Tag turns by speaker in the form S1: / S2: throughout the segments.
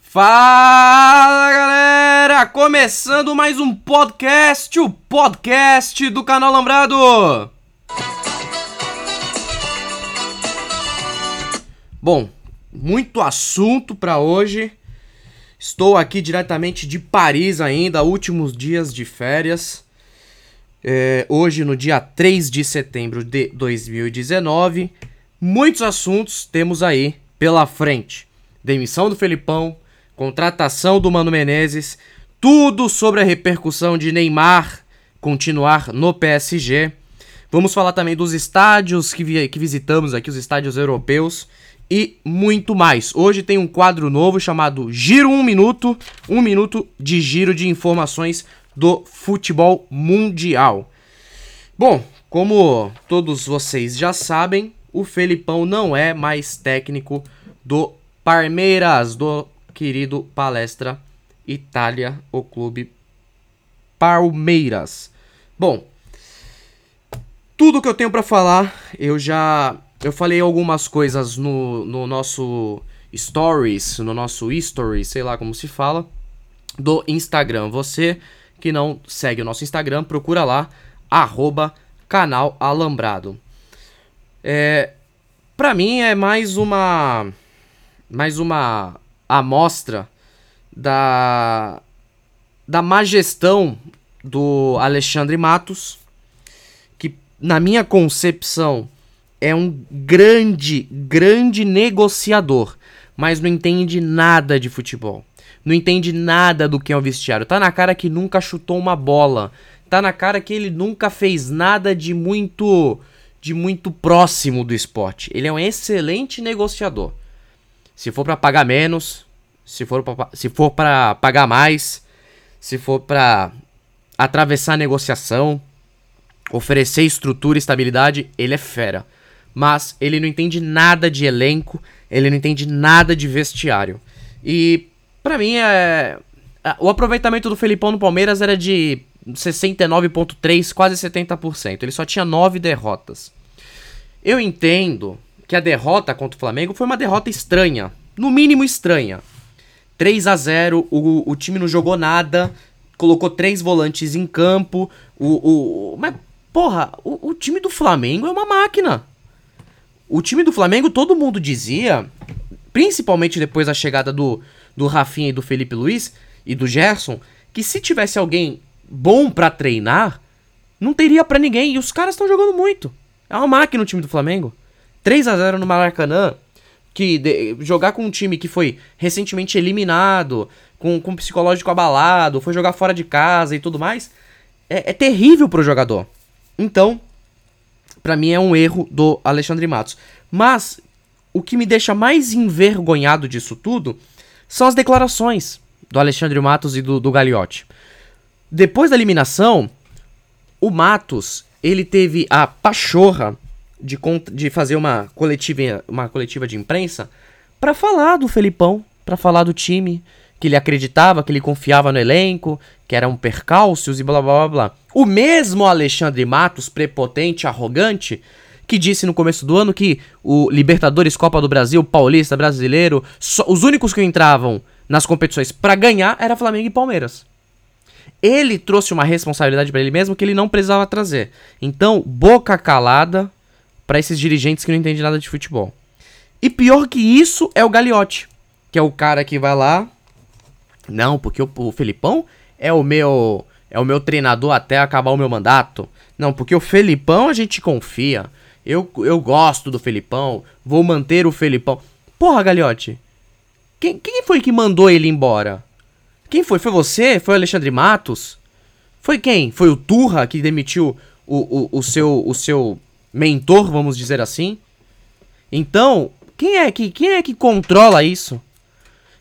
S1: Fala galera! Começando mais um podcast, o podcast do canal Lambrado! Bom, muito assunto para hoje. Estou aqui diretamente de Paris ainda, últimos dias de férias. É, hoje, no dia 3 de setembro de 2019. Muitos assuntos temos aí pela frente: demissão do Felipão, contratação do Mano Menezes, tudo sobre a repercussão de Neymar continuar no PSG. Vamos falar também dos estádios que, vi que visitamos aqui, os estádios europeus e muito mais. Hoje tem um quadro novo chamado Giro 1 Minuto, um minuto de giro de informações do futebol mundial. Bom, como todos vocês já sabem, o Felipão não é mais técnico do Palmeiras, do querido Palestra Itália, o clube Palmeiras. Bom, tudo que eu tenho para falar, eu já eu falei algumas coisas no, no nosso stories, no nosso history, sei lá como se fala, do Instagram. Você que não segue o nosso Instagram, procura lá, arroba canal Alambrado. É, pra mim é mais uma mais uma amostra da da má gestão do Alexandre Matos, que na minha concepção é um grande, grande negociador, mas não entende nada de futebol. Não entende nada do que é o vestiário. Tá na cara que nunca chutou uma bola. Tá na cara que ele nunca fez nada de muito de muito próximo do esporte. Ele é um excelente negociador. Se for para pagar menos, se for pra, se for para pagar mais, se for para atravessar a negociação, oferecer estrutura e estabilidade, ele é fera mas ele não entende nada de elenco, ele não entende nada de vestiário. E para mim é o aproveitamento do Felipão no Palmeiras era de 69.3, quase 70%. Ele só tinha 9 derrotas. Eu entendo que a derrota contra o Flamengo foi uma derrota estranha, no mínimo estranha. 3 a 0, o, o time não jogou nada, colocou três volantes em campo. O, o, mas, porra, o, o time do Flamengo é uma máquina. O time do Flamengo, todo mundo dizia, principalmente depois da chegada do, do Rafinha e do Felipe Luiz e do Gerson, que se tivesse alguém bom para treinar, não teria para ninguém. E os caras estão jogando muito. É uma máquina o time do Flamengo. 3 a 0 no Maracanã. Que de, jogar com um time que foi recentemente eliminado, com, com psicológico abalado, foi jogar fora de casa e tudo mais, é, é terrível pro jogador. Então, para mim é um erro do Alexandre Matos. Mas o que me deixa mais envergonhado disso tudo são as declarações do Alexandre Matos e do, do Gagliotti. Depois da eliminação, o Matos ele teve a pachorra de, de fazer uma coletiva, uma coletiva de imprensa para falar do Felipão, para falar do time, que ele acreditava, que ele confiava no elenco, que eram percalços e blá blá blá blá. O mesmo Alexandre Matos, prepotente, arrogante, que disse no começo do ano que o Libertadores, Copa do Brasil, Paulista, Brasileiro, os únicos que entravam nas competições para ganhar era Flamengo e Palmeiras. Ele trouxe uma responsabilidade para ele mesmo que ele não precisava trazer. Então, boca calada para esses dirigentes que não entendem nada de futebol. E pior que isso é o Gagliotti, que é o cara que vai lá, não, porque o, o Felipão é o meu é o meu treinador até acabar o meu mandato. Não, porque o Felipão a gente confia. Eu, eu gosto do Felipão, vou manter o Felipão. Porra, Galhote. Quem, quem foi que mandou ele embora? Quem foi? Foi você? Foi o Alexandre Matos? Foi quem? Foi o Turra que demitiu o, o, o, seu, o seu mentor, vamos dizer assim? Então, quem é que, quem é que controla isso?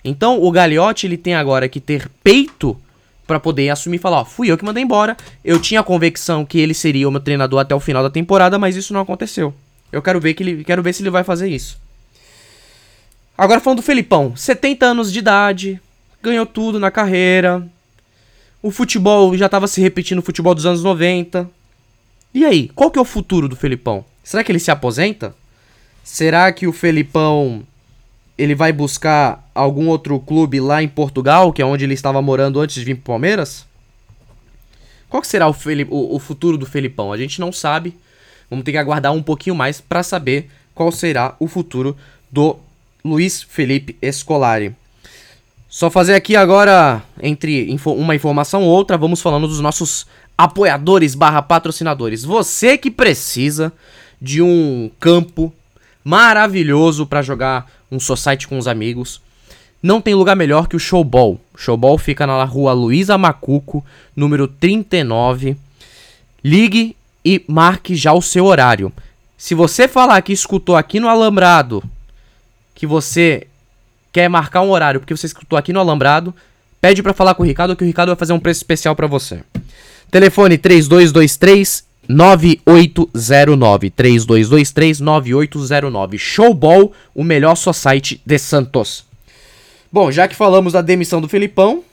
S1: Então o Gagliotti ele tem agora que ter peito para poder assumir e falar, ó, fui eu que mandei embora. Eu tinha a convicção que ele seria o meu treinador até o final da temporada, mas isso não aconteceu. Eu quero ver que ele, quero ver se ele vai fazer isso. Agora falando do Felipão, 70 anos de idade, ganhou tudo na carreira. O futebol já estava se repetindo o futebol dos anos 90. E aí, qual que é o futuro do Felipão? Será que ele se aposenta? Será que o Felipão ele vai buscar algum outro clube lá em Portugal, que é onde ele estava morando antes de vir pro Palmeiras? Qual que será o, o, o futuro do Felipão? A gente não sabe. Vamos ter que aguardar um pouquinho mais para saber qual será o futuro do Luiz Felipe Escolari. Só fazer aqui agora, entre uma informação ou outra, vamos falando dos nossos apoiadores barra patrocinadores. Você que precisa de um campo maravilhoso para jogar um society com os amigos, não tem lugar melhor que o Showball. O Showball fica na rua Luiza Macuco, número 39. Ligue e marque já o seu horário. Se você falar que escutou aqui no Alambrado, que você quer marcar um horário porque você escutou aqui no Alambrado, pede para falar com o Ricardo que o Ricardo vai fazer um preço especial para você. Telefone 3223 9809 3223 9809 Showball, o melhor site de Santos. Bom, já que falamos da demissão do Felipão,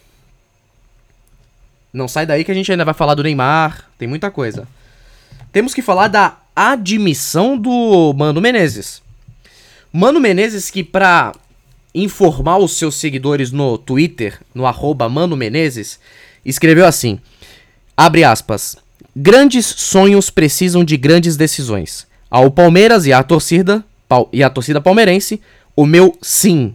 S1: não sai daí que a gente ainda vai falar do Neymar, tem muita coisa. Temos que falar da admissão do Mano Menezes. Mano Menezes que pra informar os seus seguidores no Twitter, no arroba Mano Menezes, escreveu assim, abre aspas, grandes sonhos precisam de grandes decisões. Ao Palmeiras e à torcida, e à torcida palmeirense, o meu sim.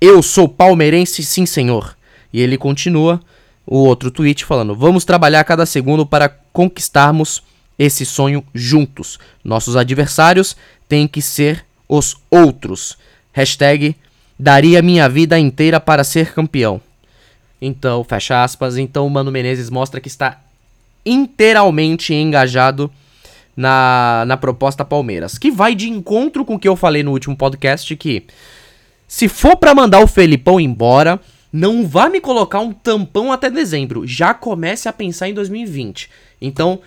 S1: Eu sou palmeirense, sim senhor. E ele continua o outro tweet falando, vamos trabalhar cada segundo para conquistarmos esse sonho juntos. Nossos adversários têm que ser os outros. Hashtag daria minha vida inteira para ser campeão. Então, fecha aspas. Então, o Mano Menezes mostra que está inteiramente engajado na, na proposta Palmeiras. Que vai de encontro com o que eu falei no último podcast: que se for para mandar o Felipão embora, não vá me colocar um tampão até dezembro. Já comece a pensar em 2020. Então,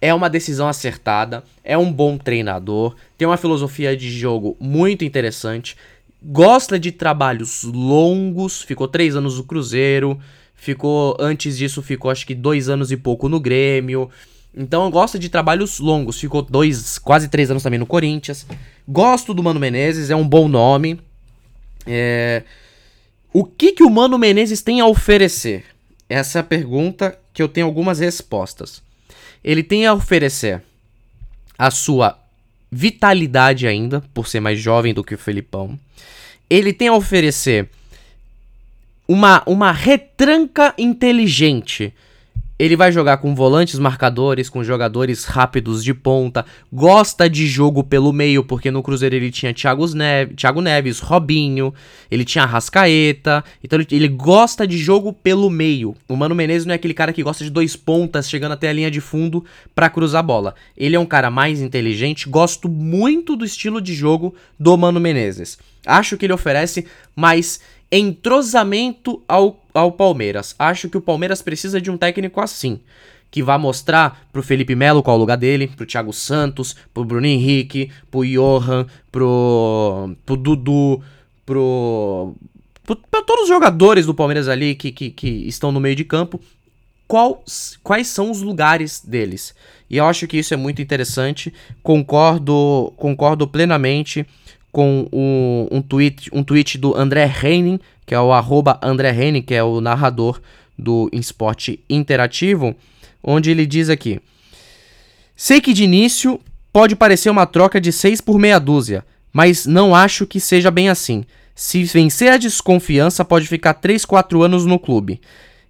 S1: é uma decisão acertada, é um bom treinador, tem uma filosofia de jogo muito interessante, gosta de trabalhos longos, ficou três anos no Cruzeiro, ficou antes disso ficou acho que dois anos e pouco no Grêmio. Então gosta de trabalhos longos, ficou dois, quase três anos também no Corinthians. Gosto do Mano Menezes, é um bom nome. É... O que que o Mano Menezes tem a oferecer? Essa é a pergunta que eu tenho algumas respostas ele tem a oferecer a sua vitalidade ainda, por ser mais jovem do que o Felipão. Ele tem a oferecer uma, uma retranca inteligente ele vai jogar com volantes marcadores, com jogadores rápidos de ponta, gosta de jogo pelo meio, porque no Cruzeiro ele tinha Thiago Neves, Thiago Neves Robinho, ele tinha Rascaeta, então ele, ele, gosta de jogo pelo meio. O Mano Menezes não é aquele cara que gosta de dois pontas chegando até a linha de fundo para cruzar a bola. Ele é um cara mais inteligente, gosto muito do estilo de jogo do Mano Menezes. Acho que ele oferece mais entrosamento ao, ao Palmeiras. Acho que o Palmeiras precisa de um técnico assim. Que vá mostrar pro Felipe Melo qual é o lugar dele, pro Thiago Santos, pro Bruno Henrique, pro Johan, pro, pro Dudu, pro, pra todos os jogadores do Palmeiras ali que, que, que estão no meio de campo. Qual, quais são os lugares deles? E eu acho que isso é muito interessante. Concordo, concordo plenamente com um, um, tweet, um tweet do André Henning, que é o arroba André Henning, que é o narrador do Esporte Interativo, onde ele diz aqui: Sei que de início pode parecer uma troca de 6 por meia dúzia, mas não acho que seja bem assim. Se vencer a desconfiança, pode ficar 3, 4 anos no clube.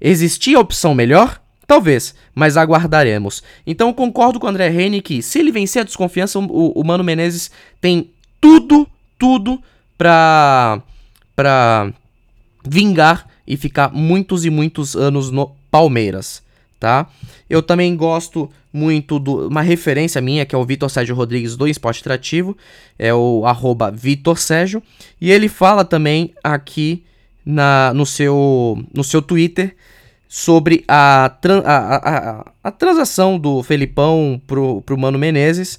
S1: Existia opção melhor? Talvez, mas aguardaremos. Então concordo com o André Henning que, se ele vencer a desconfiança, o, o Mano Menezes tem tudo, tudo pra, pra vingar e ficar muitos e muitos anos no Palmeiras, tá? Eu também gosto muito de uma referência minha, que é o Vitor Sérgio Rodrigues do Esporte Atrativo, é o arroba Vitor Sérgio, e ele fala também aqui na, no, seu, no seu Twitter sobre a, a, a, a, transação do Felipão pro, pro Mano Menezes,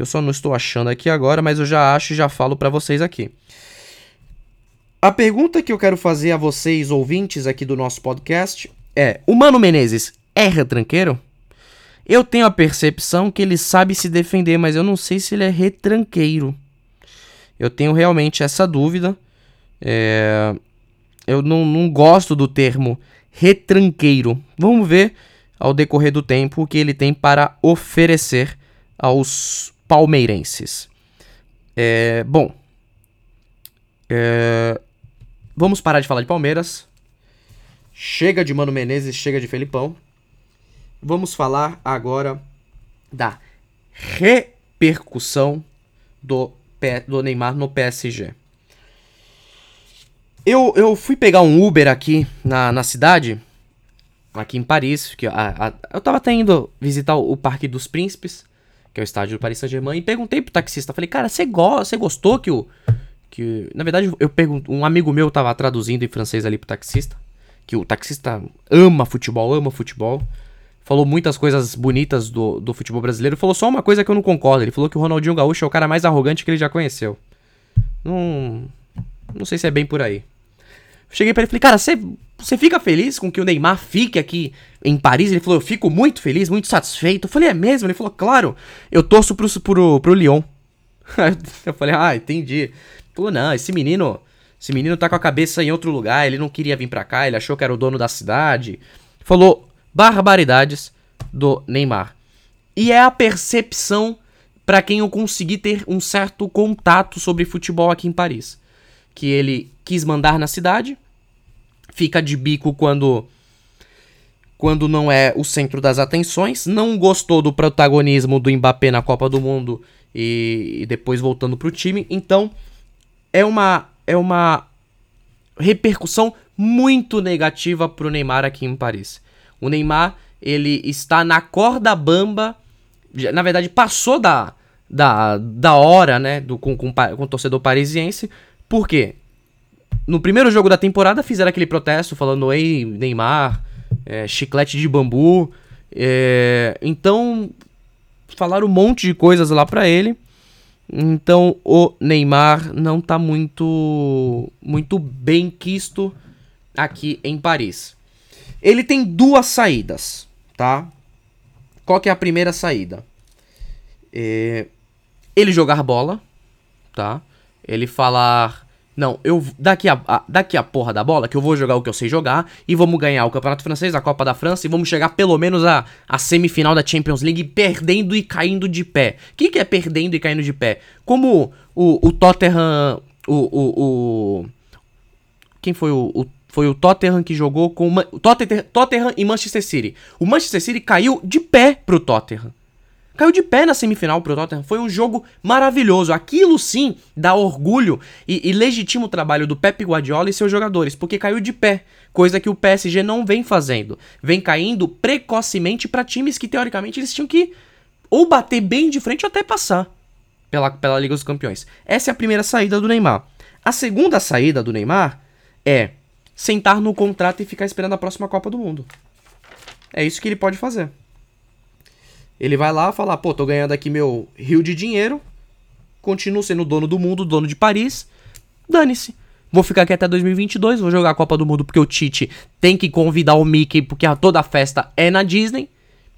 S1: eu só não estou achando aqui agora, mas eu já acho e já falo para vocês aqui. A pergunta que eu quero fazer a vocês, ouvintes aqui do nosso podcast, é: o Mano Menezes é retranqueiro? Eu tenho a percepção que ele sabe se defender, mas eu não sei se ele é retranqueiro. Eu tenho realmente essa dúvida. É, eu não, não gosto do termo retranqueiro. Vamos ver ao decorrer do tempo o que ele tem para oferecer aos palmeirenses. É, bom, é, vamos parar de falar de Palmeiras. Chega de Mano Menezes, chega de Felipão. Vamos falar agora da repercussão do, do Neymar no PSG. Eu, eu fui pegar um Uber aqui na, na cidade, aqui em Paris, que a, a, eu tava até indo visitar o, o, Parque dos Príncipes, que é o estádio do Paris Saint-Germain, e perguntei pro taxista, falei, cara, você go gostou que o... Que, na verdade, eu pergunto, um amigo meu tava traduzindo em francês ali pro taxista, que o taxista ama futebol, ama futebol, falou muitas coisas bonitas do, do futebol brasileiro, falou só uma coisa que eu não concordo, ele falou que o Ronaldinho Gaúcho é o cara mais arrogante que ele já conheceu. Não... Não sei se é bem por aí. Cheguei pra ele e falei, cara, você fica feliz com que o Neymar fique aqui em Paris? Ele falou, eu fico muito feliz, muito satisfeito. Eu falei, é mesmo? Ele falou, claro, eu torço pro, pro, pro Lyon. eu falei, ah, entendi. Ele falou, não, esse menino, esse menino tá com a cabeça em outro lugar, ele não queria vir pra cá, ele achou que era o dono da cidade. Falou barbaridades do Neymar. E é a percepção para quem eu consegui ter um certo contato sobre futebol aqui em Paris que ele quis mandar na cidade, fica de bico quando quando não é o centro das atenções, não gostou do protagonismo do Mbappé na Copa do Mundo e, e depois voltando pro time, então é uma é uma repercussão muito negativa pro Neymar aqui em Paris. O Neymar, ele está na corda bamba, na verdade passou da da, da hora, né, do, com, com, com o torcedor parisiense, por quê? No primeiro jogo da temporada fizeram aquele protesto falando: Ei, Neymar, é, chiclete de bambu. É, então, falaram um monte de coisas lá pra ele. Então, o Neymar não tá muito, muito bem quisto aqui em Paris. Ele tem duas saídas, tá? Qual que é a primeira saída? É, ele jogar bola, tá? ele falar. Não, eu daqui a, a, daqui a porra da bola, que eu vou jogar o que eu sei jogar, e vamos ganhar o Campeonato Francês, a Copa da França, e vamos chegar pelo menos a, a semifinal da Champions League perdendo e caindo de pé. O que, que é perdendo e caindo de pé? Como o, o Tottenham. O, o, o. Quem foi o, o foi o Tottenham que jogou com o Tottenham, Tottenham e Manchester City. O Manchester City caiu de pé pro Tottenham. Caiu de pé na semifinal pro Tottenham. Foi um jogo maravilhoso. Aquilo sim dá orgulho e, e legitima o trabalho do Pep Guardiola e seus jogadores, porque caiu de pé. Coisa que o PSG não vem fazendo. Vem caindo precocemente para times que teoricamente eles tinham que ou bater bem de frente ou até passar pela, pela Liga dos Campeões. Essa é a primeira saída do Neymar. A segunda saída do Neymar é sentar no contrato e ficar esperando a próxima Copa do Mundo. É isso que ele pode fazer. Ele vai lá falar, pô, tô ganhando aqui meu rio de dinheiro, continuo sendo dono do mundo, dono de Paris, dane-se. Vou ficar aqui até 2022, vou jogar a Copa do Mundo porque o Tite tem que convidar o Mickey porque toda a festa é na Disney.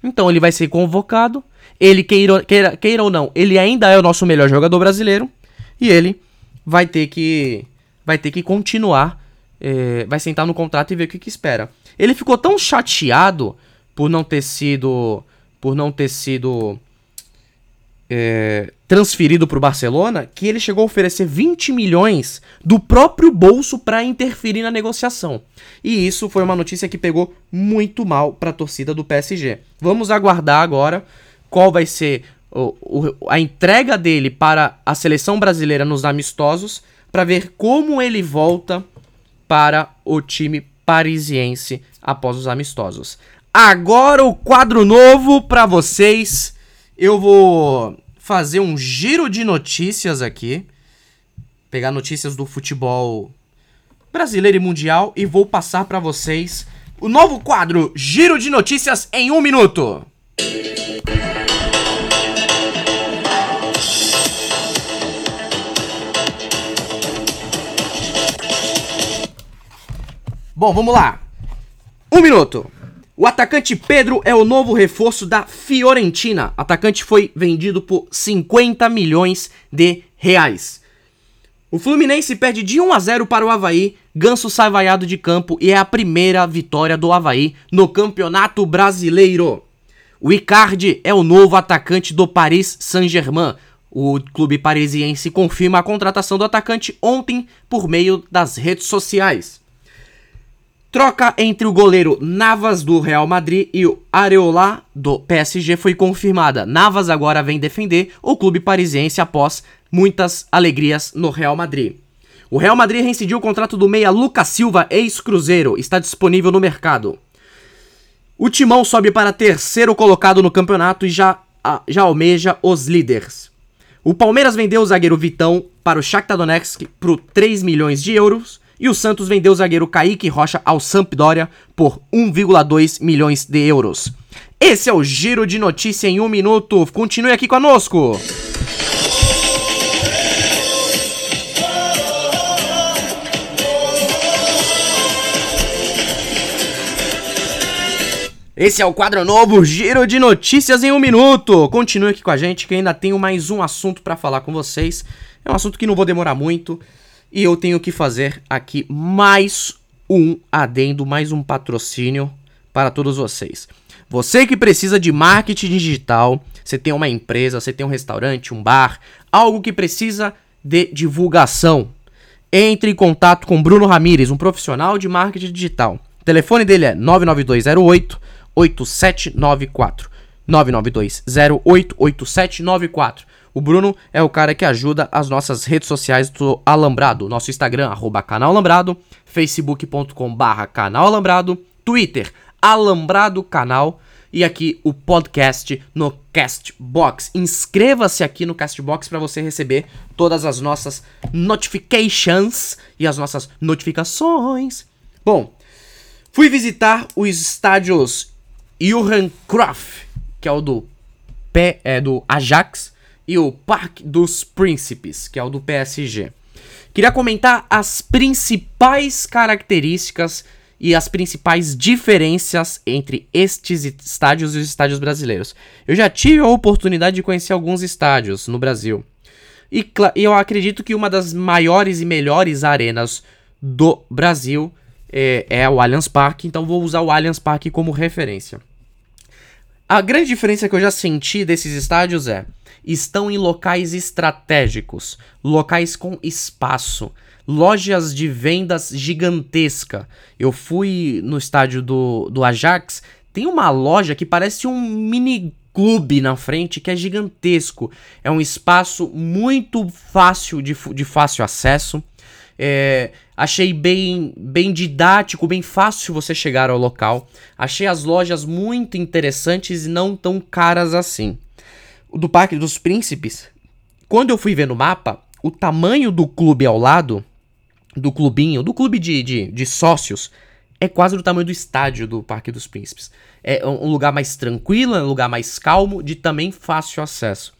S1: Então ele vai ser convocado. Ele queira, queira, queira ou não, ele ainda é o nosso melhor jogador brasileiro e ele vai ter que vai ter que continuar, é, vai sentar no contrato e ver o que, que espera. Ele ficou tão chateado por não ter sido por não ter sido é, transferido para o Barcelona, que ele chegou a oferecer 20 milhões do próprio bolso para interferir na negociação. E isso foi uma notícia que pegou muito mal para a torcida do PSG. Vamos aguardar agora qual vai ser o, o, a entrega dele para a seleção brasileira nos amistosos, para ver como ele volta para o time parisiense após os amistosos. Agora o quadro novo para vocês. Eu vou fazer um giro de notícias aqui. Pegar notícias do futebol brasileiro e mundial e vou passar para vocês o novo quadro Giro de Notícias em um minuto. Bom, vamos lá. Um minuto. O atacante Pedro é o novo reforço da Fiorentina. O atacante foi vendido por 50 milhões de reais. O Fluminense perde de 1 a 0 para o Havaí, Ganso sai vaiado de campo e é a primeira vitória do Havaí no Campeonato Brasileiro. O Icardi é o novo atacante do Paris Saint-Germain. O clube parisiense confirma a contratação do atacante ontem por meio das redes sociais. Troca entre o goleiro Navas do Real Madrid e o Areola do PSG foi confirmada. Navas agora vem defender o clube parisiense após muitas alegrias no Real Madrid. O Real Madrid reincidiu o contrato do meia Lucas Silva, ex-Cruzeiro, está disponível no mercado. O Timão sobe para terceiro colocado no campeonato e já, já almeja os líderes. O Palmeiras vendeu o zagueiro Vitão para o Shakhtar Donetsk por 3 milhões de euros e o Santos vendeu o zagueiro Kaique Rocha ao Sampdoria por 1,2 milhões de euros. Esse é o Giro de Notícia em um minuto. Continue aqui conosco. Esse é o quadro novo Giro de Notícias em um minuto. Continue aqui com a gente que ainda tenho mais um assunto para falar com vocês. É um assunto que não vou demorar muito e eu tenho que fazer aqui mais um adendo, mais um patrocínio para todos vocês. Você que precisa de marketing digital, você tem uma empresa, você tem um restaurante, um bar, algo que precisa de divulgação. Entre em contato com Bruno Ramires, um profissional de marketing digital. O telefone dele é 99208 8794. 99208 8794. O Bruno é o cara que ajuda as nossas redes sociais do Alambrado. Nosso Instagram, arroba canal Alambrado, facebook.com barra Twitter, Alambrado Canal e aqui o podcast no Castbox. Inscreva-se aqui no Castbox para você receber todas as nossas notifications e as nossas notificações. Bom, fui visitar os estádios Johan Cruyff, que é o do pé é do Ajax e o Parque dos Príncipes, que é o do PSG. Queria comentar as principais características e as principais diferenças entre estes estádios e os estádios brasileiros. Eu já tive a oportunidade de conhecer alguns estádios no Brasil. E eu acredito que uma das maiores e melhores arenas do Brasil é, é o Allianz Parque, então vou usar o Allianz Parque como referência. A grande diferença que eu já senti desses estádios é estão em locais estratégicos, locais com espaço, lojas de vendas gigantesca. Eu fui no estádio do, do Ajax, tem uma loja que parece um mini clube na frente que é gigantesco. É um espaço muito fácil de, de fácil acesso. É, achei bem, bem didático, bem fácil você chegar ao local. Achei as lojas muito interessantes e não tão caras assim do Parque dos Príncipes, quando eu fui ver no mapa, o tamanho do clube ao lado, do clubinho, do clube de, de, de sócios, é quase do tamanho do estádio do Parque dos Príncipes. É um lugar mais tranquilo, é um lugar mais calmo, de também fácil acesso.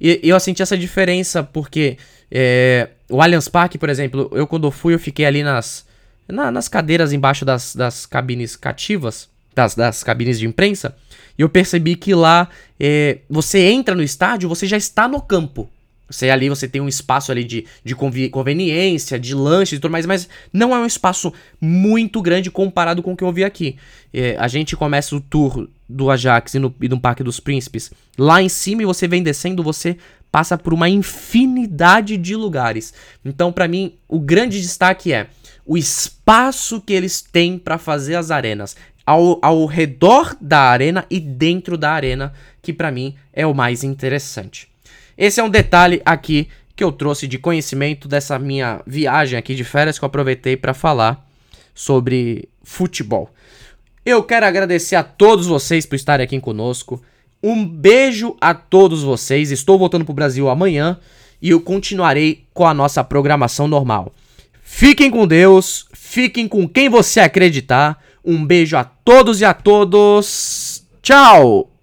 S1: E eu senti essa diferença porque é, o Allianz Parque, por exemplo, eu quando fui, eu fiquei ali nas, na, nas cadeiras embaixo das, das cabines cativas, das, das cabines de imprensa, e eu percebi que lá é, você entra no estádio, você já está no campo. Você ali você tem um espaço ali de, de conveniência, de lanches e tudo mais, mas não é um espaço muito grande comparado com o que eu vi aqui. É, a gente começa o tour do Ajax e, no, e do Parque dos Príncipes lá em cima e você vem descendo, você passa por uma infinidade de lugares. Então, para mim, o grande destaque é o espaço que eles têm para fazer as arenas ao, ao redor da arena e dentro da arena, que para mim é o mais interessante. Esse é um detalhe aqui que eu trouxe de conhecimento dessa minha viagem aqui de férias que eu aproveitei para falar sobre futebol. Eu quero agradecer a todos vocês por estarem aqui conosco. Um beijo a todos vocês. Estou voltando para o Brasil amanhã e eu continuarei com a nossa programação normal. Fiquem com Deus, fiquem com quem você acreditar. Um beijo a todos e a todos. Tchau!